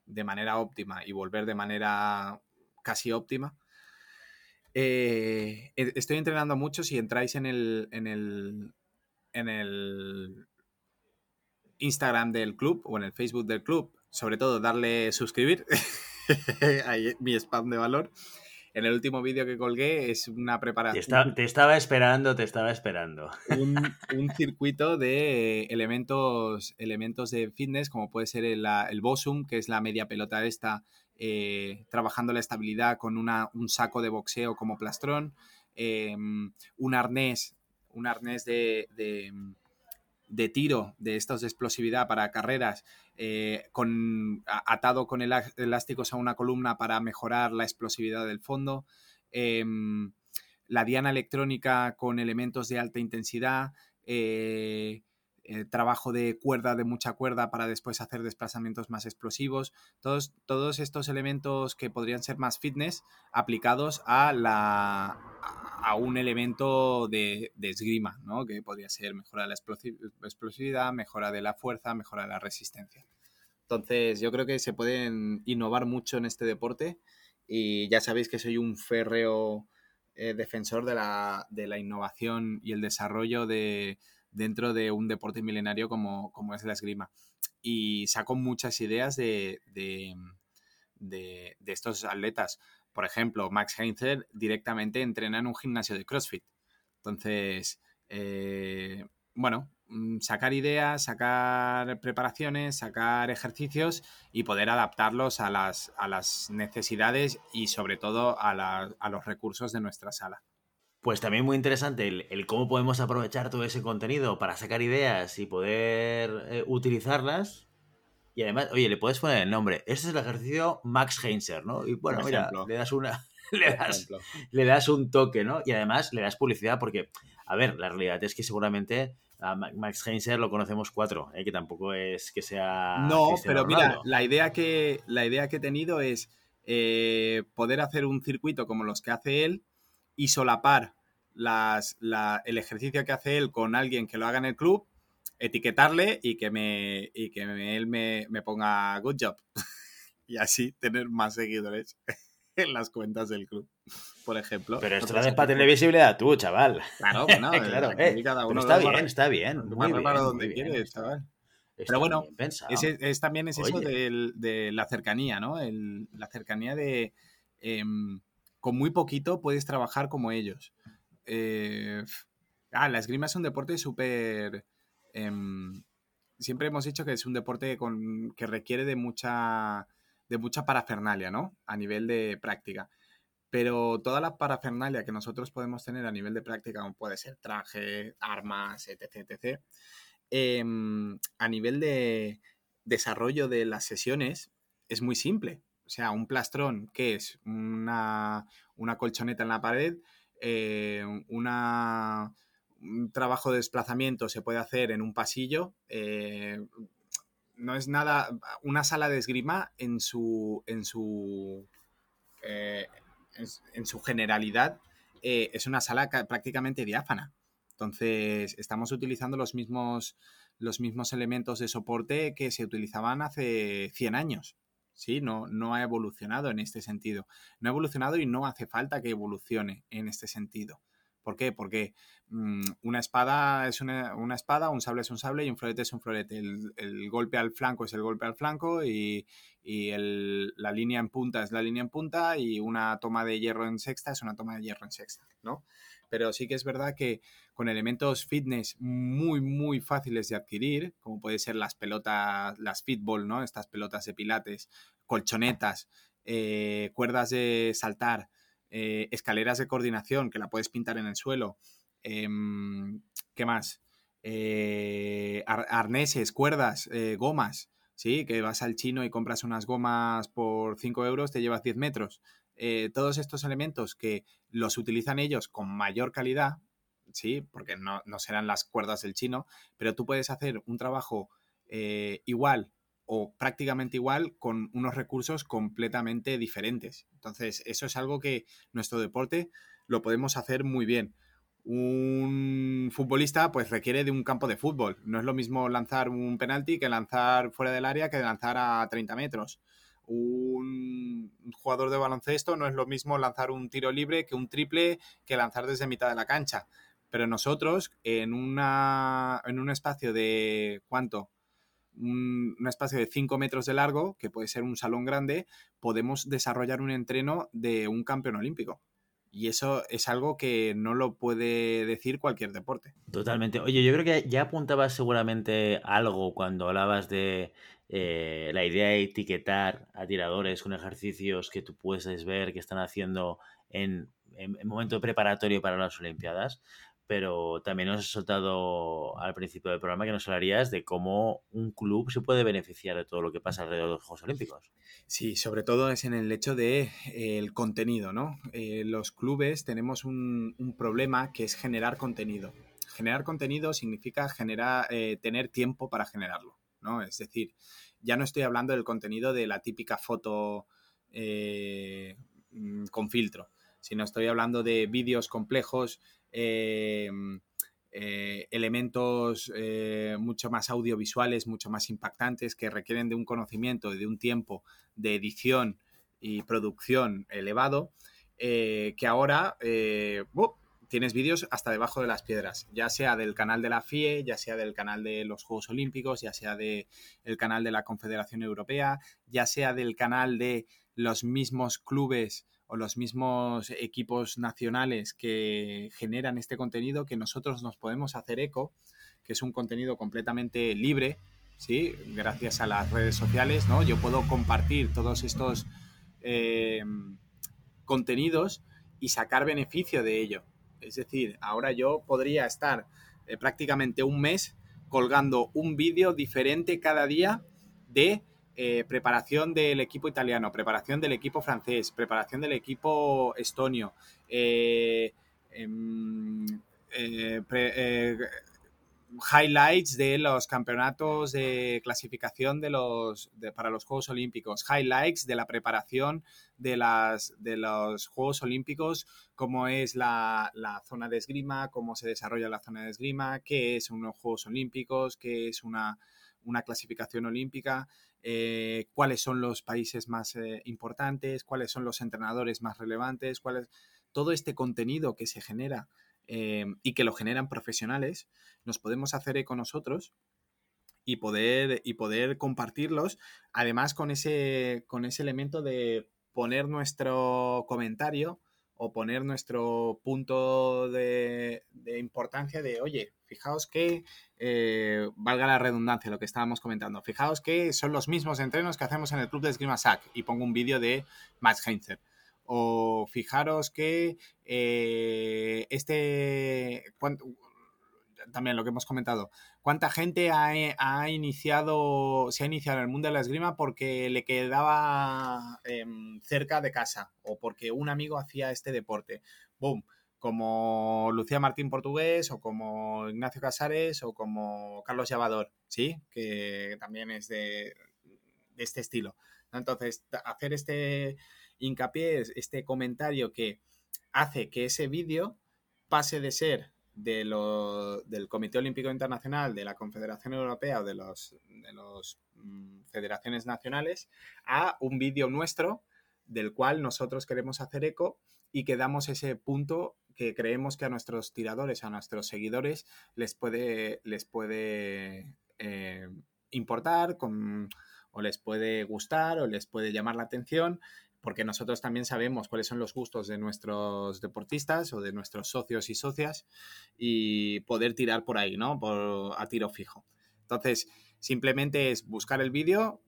de manera óptima y volver de manera casi óptima, Eh, e, estoy entrenando mucho. Si entráis en el, en el, en el Instagram del club o en el Facebook del club, sobre todo darle suscribir. Ahí mi spam de valor. En el último vídeo que colgué es una preparación. Te, estaba esperando, te estaba esperando. Un, circuito de elementos, elementos de fitness, como puede ser el, el Bosum, que es la media pelota esta, eh, trabajando la estabilidad con un saco de boxeo como plastrón, em, un arnés, un arnés de, tiro de estos de explosividad para carreras, eh, atado con elásticos a una columna para mejorar la explosividad del fondo. Em, la diana electrónica con elementos de alta intensidad, eh, eh, trabajo de cuerda, de mucha cuerda para después hacer desplazamientos más explosivos. Todos, todos estos elementos que podrían ser más fitness aplicados a, la, a un elemento de, esgrima, ¿no? que podría ser mejora de la explosividad, mejora de la fuerza, mejora de la resistencia. Entonces, yo creo que se pueden innovar mucho en este deporte y ya sabéis que soy un férreo eh, defensor de la, de la innovación y el desarrollo de, dentro de un deporte milenario como, como es la esgrima. Y saco muchas ideas de, de, estos atletas. Por ejemplo, Max Heinzer directamente entrena en un gimnasio de CrossFit. Entonces, eh, bueno, mm, sacar ideas, sacar preparaciones, sacar ejercicios y poder adaptarlos a las, a las necesidades y sobre todo a, a los recursos de nuestra sala. Pues también muy interesante el, cómo podemos aprovechar todo ese contenido para sacar ideas y poder eh, utilizarlas. Y además, oye, le puedes poner el nombre. Este es el ejercicio Max Heinzer, ¿no? Y bueno, mira, le das una. Le das, un toque, ¿no? Y además le das publicidad porque, a ver, la realidad es que seguramente a Max Heinzer lo conocemos cuatro, ¿eh? que tampoco es que sea. No, pero mira, la idea, que, la idea que he tenido es eh, poder hacer un circuito como los que hace él y solapar las, el ejercicio que hace él con alguien que lo haga en el club, etiquetarle y que, me, y que él me, ponga good job. y así tener más seguidores en las cuentas del club, por ejemplo. Pero esto es para tener visibilidad tú, chaval. Claro, bueno, claro. Eh, cada uno está bien, está bien. Muy bien, donde quiere, chaval. Pero bueno, es, también es eso de, la cercanía, ¿no? la cercanía de... Em, con muy poquito puedes trabajar como ellos. Eh, ah, la esgrima es un deporte súper... Em, siempre hemos dicho que es un deporte que requiere de mucha, de mucha parafernalia, ¿no? A nivel de práctica. Pero toda la parafernalia que nosotros podemos tener a nivel de práctica, como puede ser traje, armas, etc., etc., em, a nivel de desarrollo de las sesiones, es muy simple. O sea, un plastrón, que es? Una, colchoneta en la pared, eh, una, un trabajo de desplazamiento se puede hacer en un pasillo. Eh, no es nada. Una sala de esgrima en su. en su. Eh, en, su generalidad. es una sala prácticamente diáfana. Entonces, estamos utilizando los mismos, los mismos elementos de soporte que se utilizaban hace 100 años. ¿Sí? No, no ha evolucionado en este sentido. No ha evolucionado y no hace falta que evolucione en este sentido. ¿Por qué? Porque mm, una espada es una, espada, un sable es un sable y un florete es un florete. El, golpe al flanco es el golpe al flanco y, la línea en punta es la línea en punta y una toma de hierro en sexta es una toma de hierro en sexta, ¿no? Pero sí que es verdad que con elementos fitness muy, muy fáciles de adquirir, como puede ser las pelotas, las fitball, ¿no? Estas pelotas de pilates, colchonetas, eh, cuerdas de saltar, eh, escaleras de coordinación que la puedes pintar en el suelo. Em, ¿Qué más? Eh, arneses, cuerdas, gomas, ¿sí? Que vas al chino y compras unas gomas por 5 euros, te llevas 10 metros. Todos estos elementos que los utilizan ellos con mayor calidad, sí, porque no, serán las cuerdas del chino, pero tú puedes hacer un trabajo eh, igual o prácticamente igual con unos recursos completamente diferentes. Entonces, eso es algo que nuestro deporte lo podemos hacer muy bien. Un futbolista pues requiere de un campo de fútbol. No es lo mismo lanzar un penalti que lanzar fuera del área que lanzar a 30 metros un jugador de baloncesto no es lo mismo lanzar un tiro libre que un triple que lanzar desde mitad de la cancha. Pero nosotros, en, una, en un espacio de, ¿cuánto? Un, un, espacio de 5 metros de largo, que puede ser un salón grande, podemos desarrollar un entreno de un campeón olímpico. Y eso es algo que no lo puede decir cualquier deporte. Totalmente. Oye, yo creo que ya apuntabas seguramente algo cuando hablabas de eh, la idea de etiquetar a tiradores con ejercicios que tú puedes ver que están haciendo en, en, en momento preparatorio para las Olimpiadas pero también nos has soltado al principio del programa que nos hablarías de cómo un club se puede beneficiar de todo lo que pasa alrededor de los Juegos Olímpicos. Sí, sobre todo es en el hecho de eh, el contenido, ¿no? Eh, los clubes tenemos un, problema que es generar contenido. Generar contenido significa generar, tener tiempo para generarlo, ¿no? Es decir, ya no estoy hablando del contenido de la típica foto eh, mm, con filtro, sino estoy hablando de vídeos complejos, eh, eh, elementos mucho más audiovisuales, mucho más impactantes, que requieren de un conocimiento y de un tiempo de edición y producción elevado, que ahora tienes vídeos hasta debajo de las piedras, ya sea del canal de la FIE, ya sea del canal de los Juegos Olímpicos, ya sea del de canal de la Confederación Europea, ya sea del canal de los mismos clubes o los mismos equipos nacionales que generan este contenido que nosotros nos podemos hacer eco, que es un contenido completamente libre, ¿sí? Gracias a las redes sociales, ¿no? Yo puedo compartir todos estos eh, contenidos y sacar beneficio de ello. Es decir, ahora yo podría estar eh, prácticamente un mes colgando un vídeo diferente cada día de eh, preparación del equipo italiano, preparación del equipo francés, preparación del equipo estonio, eh, eh, highlights de los campeonatos de clasificación de los, para los Juegos Olímpicos, highlights de la preparación de, las, de los Juegos Olímpicos, cómo es la, la, zona de esgrima, cómo se desarrolla la zona de esgrima, qué es unos Juegos Olímpicos, qué es una, una clasificación olímpica, eh, cuáles son los países más eh, importantes, cuáles son los entrenadores más relevantes, cuál es todo este contenido que se genera eh, y que lo generan profesionales, nos podemos hacer eco nosotros y poder, y poder compartirlos, además con ese, con ese elemento de poner nuestro comentario o poner nuestro punto de, de importancia de, oye, fijaos que, eh, valga la redundancia lo que estábamos comentando, fijaos que son los mismos entrenos que hacemos en el club de esgrima SAC y pongo un vídeo de Max Heinzer. O fijaros que eh, este, también lo que hemos comentado, cuánta gente ha, ha, iniciado, se ha iniciado en el mundo de la esgrima porque le quedaba eh, cerca de casa o porque un amigo hacía este deporte. ¡Boom! como Lucía Martín Portugués o como Ignacio Casares o como Carlos Llavador, ¿sí? Que también es de este estilo. Entonces, hacer este hincapié, este comentario que hace que ese vídeo pase de ser de lo, del Comité Olímpico Internacional, de la Confederación Europea o de las los, mm, federaciones nacionales a un vídeo nuestro del cual nosotros queremos hacer eco y que damos ese punto que creemos que a nuestros tiradores, a nuestros seguidores, les puede, les puede eh, importar o les puede gustar o les puede llamar la atención, porque nosotros también sabemos cuáles son los gustos de nuestros deportistas o de nuestros socios y socias y poder tirar por ahí, ¿no? Por, a tiro fijo. Entonces, simplemente es buscar el vídeo,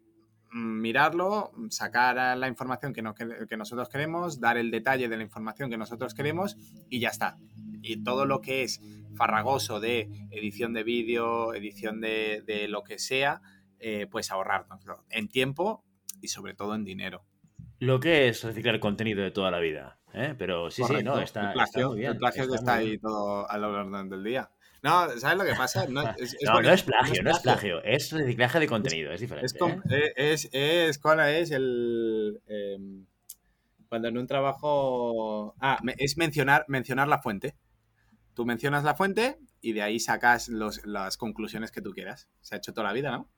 mirarlo, sacar la información que, que, nosotros queremos, dar el detalle de la información que nosotros queremos y ya está. Y todo lo que es farragoso de edición de vídeo, edición de, lo que sea, eh, pues ahorrárnoslo en tiempo y sobre todo en dinero. Lo que es reciclar contenido de toda la vida. ¿eh? Pero sí, Correcto. sí, no, está, el plagio, está muy bien. El plagio está que está ahí todo a lo largo del día. No, ¿sabes lo que pasa? No es, es, no, no, es plagio, no es plagio, es reciclaje de contenido, es diferente. Es, ¿eh? es, es, ¿cuál es el. Eh, cuando en un trabajo. Ah, es mencionar, mencionar la fuente. Tú mencionas la fuente y de ahí sacas los, las conclusiones que tú quieras. Se ha hecho toda la vida, ¿no?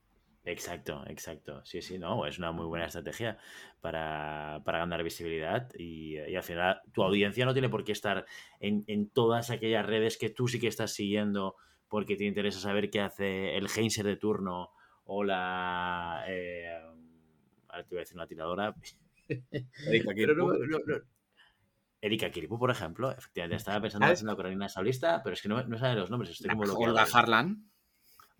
Exacto, exacto. Sí, sí, no, es una muy buena estrategia para, ganar visibilidad y, al final tu audiencia no tiene por qué estar en, todas aquellas redes que tú sí que estás siguiendo porque te interesa saber qué hace el Heinzer de turno o la... Eh, ahora te voy a decir una tiradora. Erika Kirpu. Erika Kirpu, por ejemplo, efectivamente, estaba pensando en una Carolina Saulista, pero es que no, no sabe los nombres. Estoy como Olga Harlan.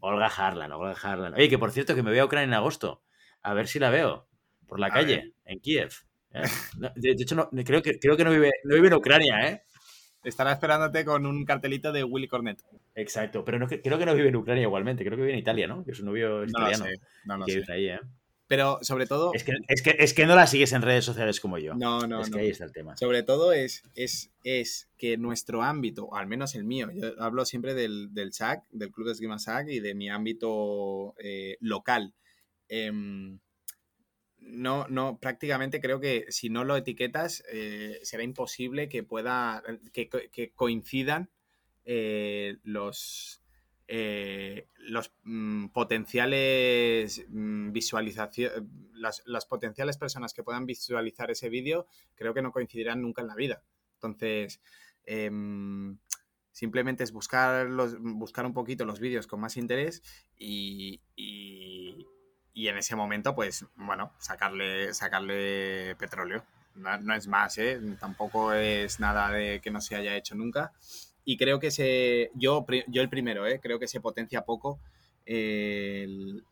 Olga Harlan, Olga Harlan. Oye, que por cierto, que me voy a Ucrania en agosto. A ver si la veo. Por la calle, en Kiev. ¿eh? De, hecho, no, creo, que, creo que no vive, no vive en Ucrania, ¿eh? Estará esperándote con un cartelito de Willy Cornet. Exacto, pero no, creo que no vive en Ucrania igualmente, creo que vive en Italia, ¿no? Que su novio es italiano. No, no, sé. Ahí, ¿eh? Pero sobre todo. Es que, es, que, es que no la sigues en redes sociales como yo. No, no. Es que ahí está el tema. Sobre todo es, es, es que nuestro ámbito, o al menos el mío, yo hablo siempre del, del SAC, del Club de Esgrima SAC y de mi ámbito eh, local. Em, no, no, prácticamente creo que si no lo etiquetas, eh, será imposible que pueda. que, que coincidan eh, los eh, los mm, potenciales mm, visualización, las, potenciales personas que puedan visualizar ese vídeo, creo que no coincidirán nunca en la vida. Entonces, em, simplemente es buscar, buscar un poquito los vídeos con más interés y, y, en ese momento, pues, bueno, sacarle, sacarle petróleo. No, es más, ¿eh? Tampoco es nada de que no se haya hecho nunca y creo que se, yo, yo el primero, ¿eh? creo que se potencia poco el,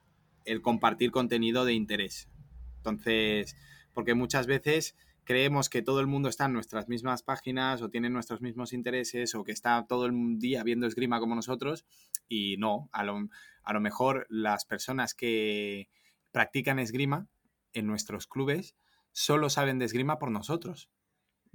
compartir contenido de interés. Entonces, porque muchas veces creemos que todo el mundo está en nuestras mismas páginas o tiene nuestros mismos intereses o que está todo el día viendo esgrima como nosotros y no, a lo, a lo mejor las personas que practican esgrima en nuestros clubes solo saben de esgrima por nosotros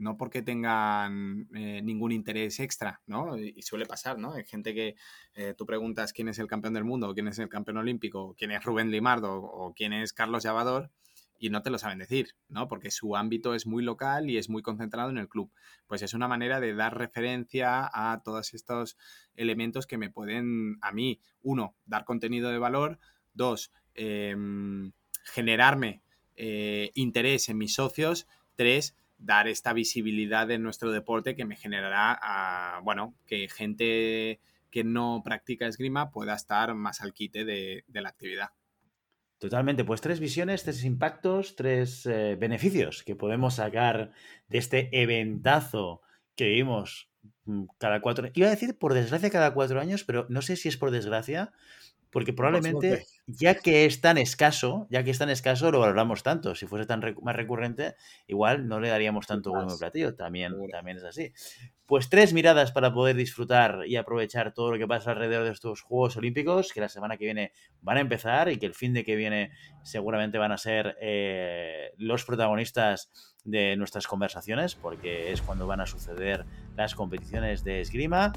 no porque tengan eh, ningún interés extra, ¿no? Y, suele pasar, ¿no? Hay gente que eh, tú preguntas quién es el campeón del mundo, quién es el campeón olímpico, quién es Rubén Limardo o quién es Carlos Llavador y no te lo saben decir, ¿no? Porque su ámbito es muy local y es muy concentrado en el club. Pues es una manera de dar referencia a todos estos elementos que me pueden, a mí, uno, dar contenido de valor, dos, em, generarme eh, interés en mis socios, tres, dar esta visibilidad en nuestro deporte que me generará, bueno, que gente que no practica esgrima pueda estar más al quite de, la actividad. Totalmente, pues tres visiones, tres impactos, tres eh, beneficios que podemos sacar de este eventazo que vivimos mm, cada cuatro Iba a decir por desgracia cada cuatro años, pero no sé si es por desgracia, porque probablemente, ya que es tan escaso, ya que es tan escaso, lo valoramos tanto. Si fuese tan más recurrente, igual no le daríamos tanto buen platillo. También, también es así. Pues tres miradas para poder disfrutar y aprovechar todo lo que pasa alrededor de estos Juegos Olímpicos, que la semana que viene van a empezar y que el fin de que viene seguramente van a ser eh, los protagonistas de nuestras conversaciones, porque es cuando van a suceder las competiciones de esgrima.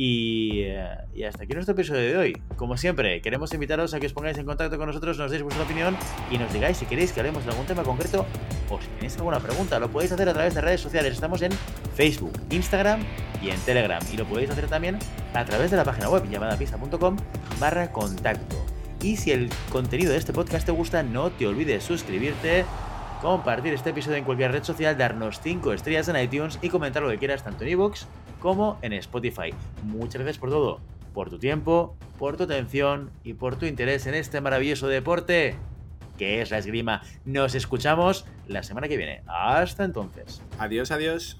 Eh, y, hasta aquí nuestro episodio de hoy. Como siempre, queremos invitaros a que os pongáis en contacto con nosotros, nos deis vuestra opinión y nos digáis si queréis que hablemos de algún tema concreto o si tenéis alguna pregunta. Lo podéis hacer a través de redes sociales. Estamos en Facebook, Instagram y en Telegram. Y lo podéis hacer también a través de la página web llamadapista.com barra contacto. Y si el contenido de este podcast te gusta, no te olvides suscribirte compartir este episodio en cualquier red social, darnos 5 estrellas en iTunes y comentar lo que quieras tanto en iVoox como en Spotify. Muchas gracias por todo, por tu tiempo, por tu atención y por tu interés en este maravilloso deporte que es la esgrima. Nos escuchamos la semana que viene. Hasta entonces. Adiós, adiós.